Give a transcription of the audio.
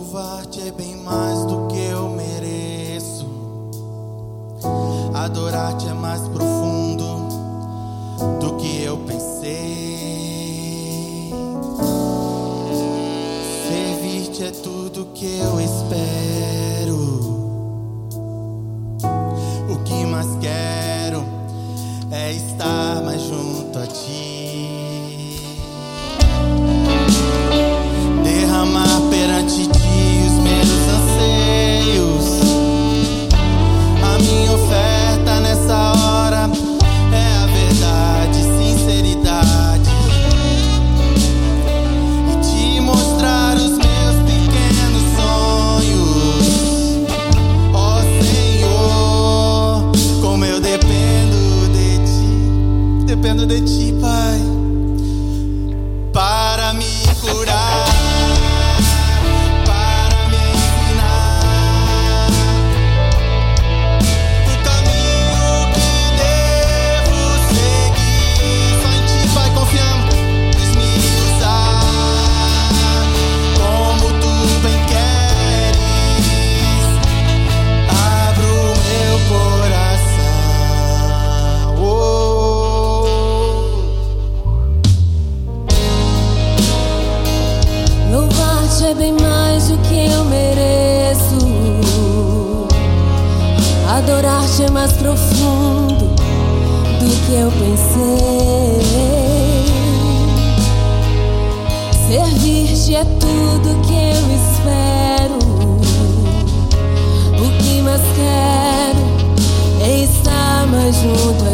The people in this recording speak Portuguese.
Louvar-te é bem mais do que eu mereço. Adorar-te é mais profundo do que eu pensei. Servir-te é tudo que eu espero. Dependo de ti, Pai, é bem mais do que eu mereço. Adorar-te é mais profundo do que eu pensei. Servir-te é tudo que eu espero. O que mais quero é estar mais junto.